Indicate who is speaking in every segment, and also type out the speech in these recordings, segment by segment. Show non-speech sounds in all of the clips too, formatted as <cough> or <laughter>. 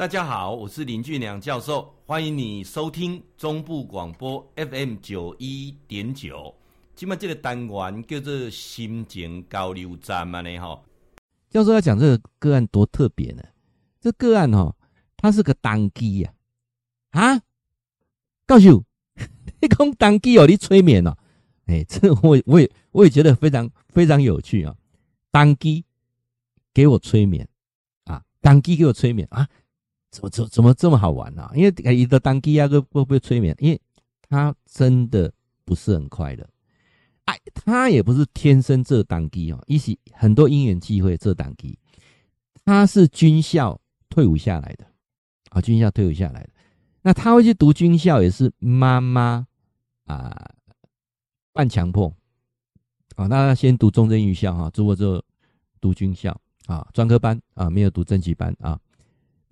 Speaker 1: 大家好，我是林俊良教授，欢迎你收听中部广播 FM 九一点九。今麦这个单元叫做心情交流站嘛呢哈。
Speaker 2: 教授要讲这个个案多特别呢？这个案哈，它是个单机呀啊！教授，<laughs> 你讲单机哦，你催眠哦？哎，这我我也我也觉得非常非常有趣啊！单机给我催眠啊！单机给我催眠啊！怎么怎怎么这么好玩呢、啊？因为一个当机啊，会不会催眠？因为他真的不是很快乐，哎，他也不是天生这当机哦，一起很多因缘际会这当机，他是军校退伍下来的啊，军校退伍下来的，那他会去读军校，也是妈妈啊半强迫啊，那他先读中正预校哈，之后就读军校啊，专科班啊，没有读正级班啊。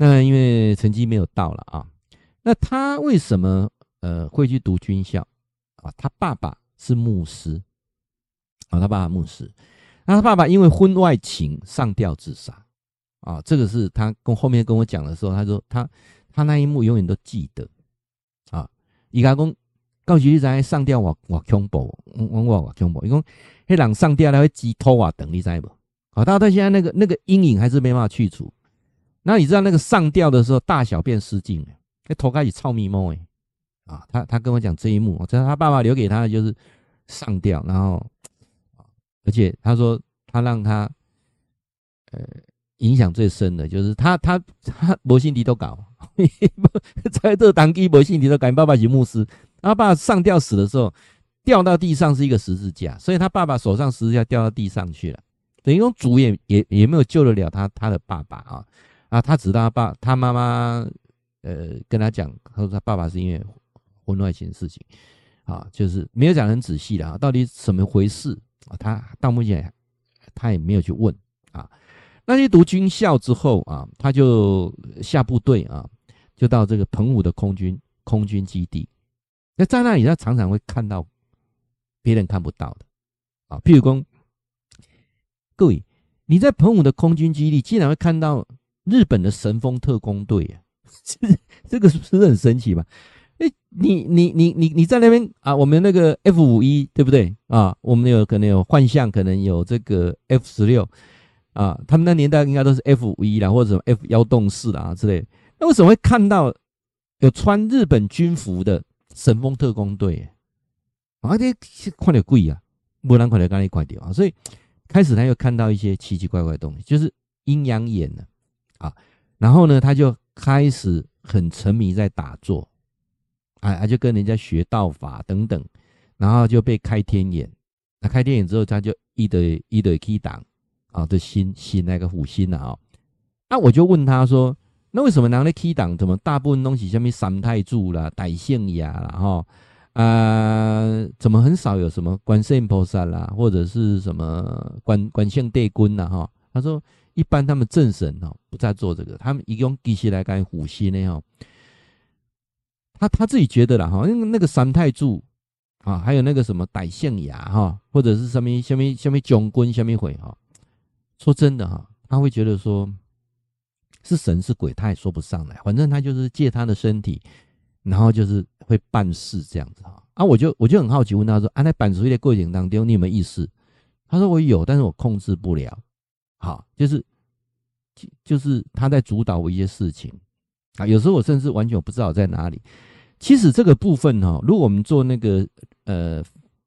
Speaker 2: 那因为成绩没有到了啊，那他为什么呃会去读军校啊？他爸爸是牧师啊，他爸爸牧师，那他爸爸因为婚外情上吊自杀啊，这个是他跟后面跟我讲的时候，他说他他那一幕永远都记得啊。伊家公告诉你在上吊我我恐怖，我我我恐怖，伊讲那人上吊他会鸡头啊等你知不？好，到他现在那个那个阴影还是没办法去除。那你知道那个上吊的时候，大小便失禁了，那头开始臭咪摸哎，啊，他他跟我讲这一幕，这他爸爸留给他的就是上吊，然后，而且他说他让他，呃，影响最深的就是他他他魔性敌都搞，<laughs> 在这当机魔性敌都搞，爸爸是牧师，他爸上吊死的时候掉到地上是一个十字架，所以他爸爸手上十字架掉到地上去了，等于说主也也也没有救得了他他的爸爸啊。啊，他知道他爸他妈妈，呃，跟他讲，他说他爸爸是因为婚外情的事情，啊，就是没有讲很仔细的啊，到底怎么回事啊？他到目前他也没有去问啊。那些读军校之后啊，他就下部队啊，就到这个澎湖的空军空军基地。那在那里，他常常会看到别人看不到的啊，譬如说，各位你在澎湖的空军基地，竟然会看到。日本的神风特攻队啊，<laughs> 这个是不是很神奇嘛？哎，你你你你你在那边啊？我们那个 F 五一对不对啊？我们有可能有幻象，可能有这个 F 十六啊。他们那年代应该都是 F 五一啦，或者什么 F 幺洞四啦之类。那为什么会看到有穿日本军服的神风特工队？啊，这快点贵啊，不然快点赶紧快点啊！所以开始他又看到一些奇奇怪怪的东西，就是阴阳眼呢。啊然后呢，他就开始很沉迷在打坐，啊，他就跟人家学道法等等，然后就被开天眼。那开天眼之后，他就一对一对起挡啊这心心那个虎心了啊。那我就问他说，那为什么拿来起挡？怎么大部分东西，什么三太子啦、大圣爷啦，哈啊，怎么很少有什么观世音菩萨啦，或者是什么关关圣帝君呐？哈，他说。一般他们正神哦不再做这个，他们一共继续来干虎心呢哈。他他自己觉得了哈，因为那个三太柱啊，还有那个什么歹象牙哈，或者是什么什么什么将军什么鬼哈。说真的哈，他会觉得说是神是鬼，他也说不上来。反正他就是借他的身体，然后就是会办事这样子哈。啊，我就我就很好奇问他说，啊，在办事的过程当中你有没有意识？他说我有，但是我控制不了。好，就是，就是他在主导我一些事情啊。有时候我甚至完全不知道在哪里。其实这个部分哈，如果我们做那个呃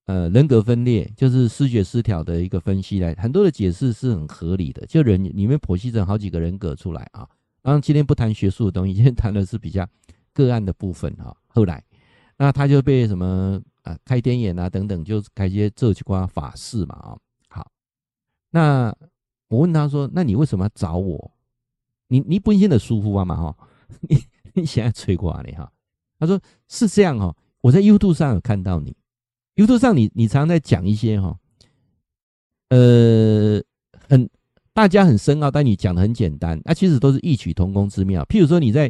Speaker 2: 呃人格分裂，就是思觉失调的一个分析来，很多的解释是很合理的。就人里面剖析成好几个人格出来啊。然后今天不谈学术的东西，今天谈的是比较个案的部分哈。后来，那他就被什么啊开天眼啊等等，就开些这几关法事嘛啊。好，那。我问他说：“那你为什么要找我？你你本身的舒服啊嘛哈？<laughs> 你你现在吹过来哈？”他说：“是这样哈，我在 YouTube 上有看到你，YouTube 上你你常常在讲一些哈，呃，很大家很深奥，但你讲的很简单，那其实都是异曲同工之妙。譬如说你在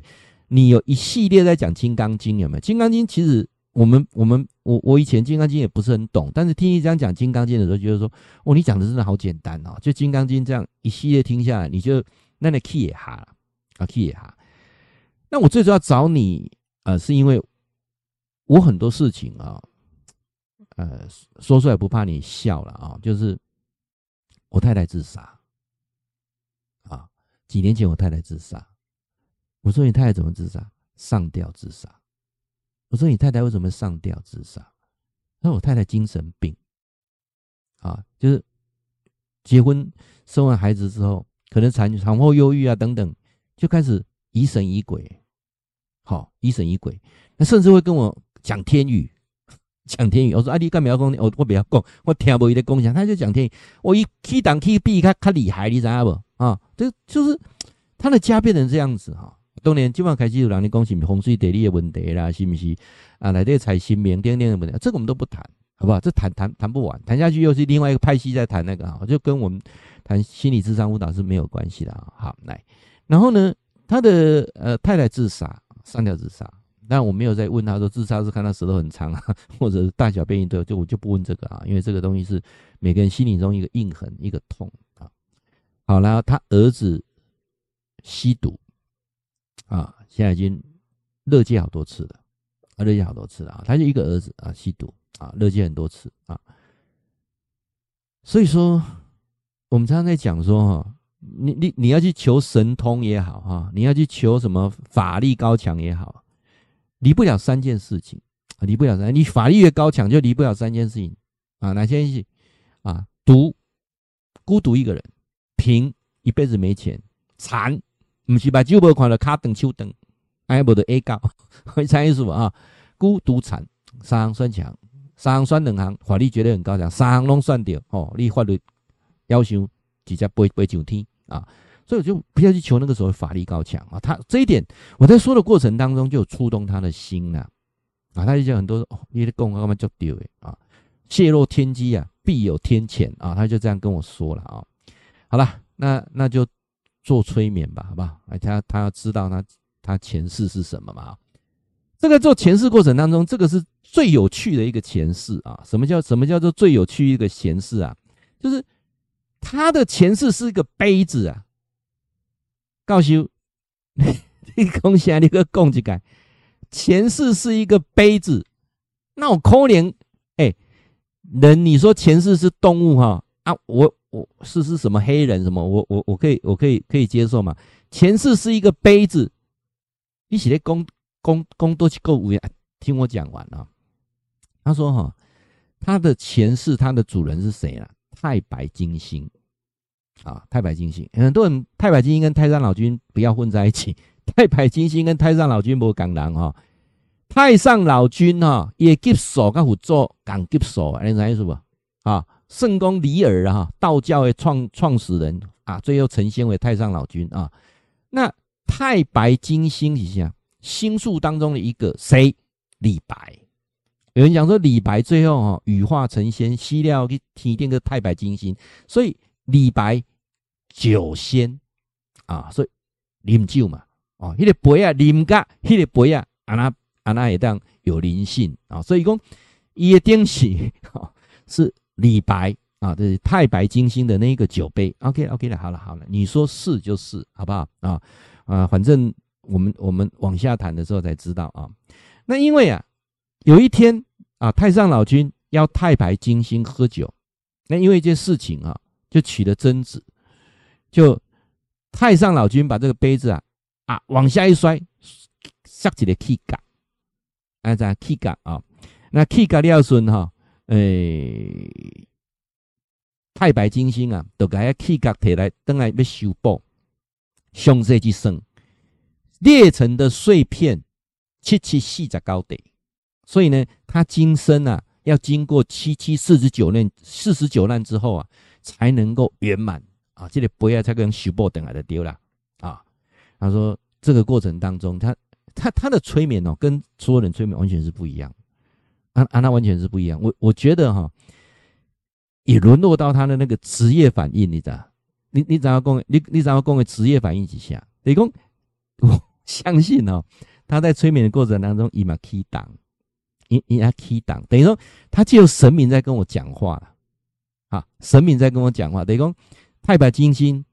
Speaker 2: 你有一系列在讲《金刚经》，有没有？《金刚经》其实。”我们我们我我以前《金刚经》也不是很懂，但是听你这样讲《金刚经》的时候，觉得说，哦，你讲的真的好简单哦，就《金刚经》这样一系列听下来，你就那那 key 也哈了啊 key 也哈。那我最主要找你，呃，是因为我很多事情啊，呃，说出来不怕你笑了啊，就是我太太自杀啊，几年前我太太自杀。我说你太太怎么自杀？上吊自杀。我说你太太为什么上吊自杀？他说我太太精神病啊，就是结婚生完孩子之后，可能产产后忧郁啊等等，就开始疑神疑鬼。好，疑神疑鬼，那甚至会跟我讲天语，讲天语。我说啊，你干嘛要讲？我我不要讲，我听不伊的共享。他就讲天语，我一起档起比他他厉害，你知道不？啊，这就是他的家变成这样子哈。当年今晚开始有人你讲是风水地理的问题啦，是不是啊？来这财神明等等的问题，这个我们都不谈，好不好？这谈谈谈不完，谈下去又是另外一个派系在谈那个啊，就跟我们谈心理智商辅导是没有关系的啊。好，来，然后呢，他的呃太太自杀。上吊自杀，但我没有再问他说自杀是看他舌头很长啊，<laughs> 或者是大小便一堆，就我就不问这个啊，因为这个东西是每个人心里中一个印痕，一个痛啊。好了，他儿子吸毒啊，现在已经乐戒好多次了，啊，乐戒好多次了啊，他就一个儿子啊，吸毒啊，乐戒很多次啊。所以说，我们常常在讲说哈。你你你要去求神通也好哈，你要去求什么法力高强也好，离不了三件事情，离不了三。你法力越高强，就离不了三件事情啊。哪些事情啊？独孤独一个人，贫一辈子没钱，残不是把酒杯看了卡等手等，还不得 A 高，会猜意思吧啊？孤独残，三行算强，三行算两行，法力绝对很高强，三行拢算掉哦。你法律要求直接飞飞上天。啊，所以我就不要去求那个所谓法力高强啊。他这一点，我在说的过程当中就有触动他的心了啊。他就讲很多哦，你的功干嘛就丢诶啊？泄露天机啊，必有天谴啊。他就这样跟我说了啊。好了，那那就做催眠吧，好不好？他他要知道他他前世是什么嘛？这个做前世过程当中，这个是最有趣的一个前世啊。什么叫什么叫做最有趣一个前世啊？就是。他的前世是一个杯子啊，告诉你 <laughs> 讲啥？你个讲一个，前世是一个杯子，那我可怜哎，人你说前世是动物哈啊，我我是是什么黑人什么，我我我可以我可以可以接受嘛？前世是一个杯子，一起来公公公多去购物呀？听我讲完啊，他说哈，他的前世他的主人是谁了？太白金星啊，太白金星，很多人太白金星跟太上老君不要混在一起。<laughs> 太白金星跟太上老君不共人哈。太上老君哈也接手跟辅助讲接手，你知意思不？啊，圣公李耳啊，道教的创创始人啊，最后成仙为太上老君啊。那太白金星是啥？星宿当中的一个谁？李白。有人讲说李白最后哈羽化成仙，死了去天顶个太白金星，所以李白酒仙啊，所以饮酒嘛，哦，那个杯啊，饮甲那个杯啊，安那安那也当有灵性啊，所以讲伊的东西是李白啊，这是太白金星的那个酒杯。OK OK 了，好了好了，你说是就是，好不好啊？啊，反正我们我们往下谈的时候才知道啊，那因为啊。有一天啊，太上老君邀太白金星喝酒，那因为一件事情啊，就起了争执，就太上老君把这个杯子啊啊往下一摔，摔起来气嘎，哎，这样气嘎啊，那气嘎了顺哈，诶，太白金星啊，都给气嘎提来，等来要修补，凶色之生，裂成的碎片七七四十九地。所以呢，他今生啊，要经过七七四十九难，四十九难之后啊，才能够圆满啊。这里不要再跟修补等来的丢了啊。他说这个过程当中，他他他的催眠哦，跟所有人催眠完全是不一样，啊啊，那完全是不一样。我我觉得哈、哦，也沦落到他的那个职业反应，你知道？你你怎样讲？你你怎样讲的职业反应几下？你讲我 <laughs> 相信哦，他在催眠的过程当中，伊嘛起档。你你要 key 档，等于说他就有神明在跟我讲话了，啊，神明在跟我讲话，等于讲太白金星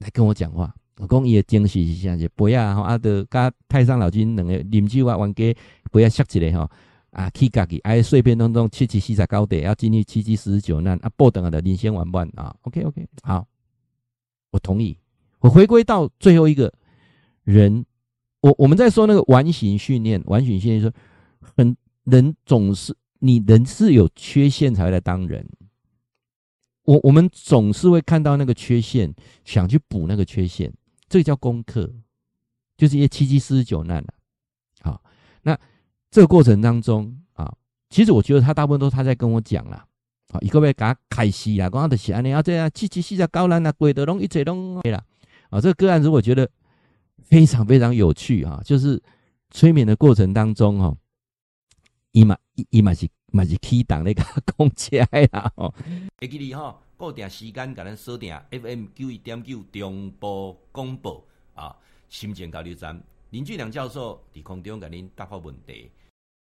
Speaker 2: 来跟我讲话，我讲伊的精神是啥？就不要吼，啊，得甲太上老君两个啉酒啊，玩家杯啊，摔一个吼，啊，去家己爱碎片当中七七四十九地，要经历七七四十九难啊，不等下的人生圆满啊。OK OK，好，我同意。我回归到最后一个人，我我们在说那个完形训练，完形训练说，很人总是你人是有缺陷才会来当人。我我们总是会看到那个缺陷，想去补那个缺陷。这个叫功课，就是一些七七四十九难了。这个过程当中啊，其实我觉得他大部分都是他在跟我讲啦。好，一个月给他开始啦，讲的是安尼啊，这样七七四十九难啊，鬼的拢一切拢对了。啊，这个个案子我觉得非常非常有趣啊，就是催眠的过程当中哈，伊嘛伊嘛是嘛是起档那个公车啦哦，
Speaker 1: 会记你哈。固定时间，甲咱锁定 FM 九一点九中波广播啊，心情交流站林俊良教授伫空中甲您答复问题。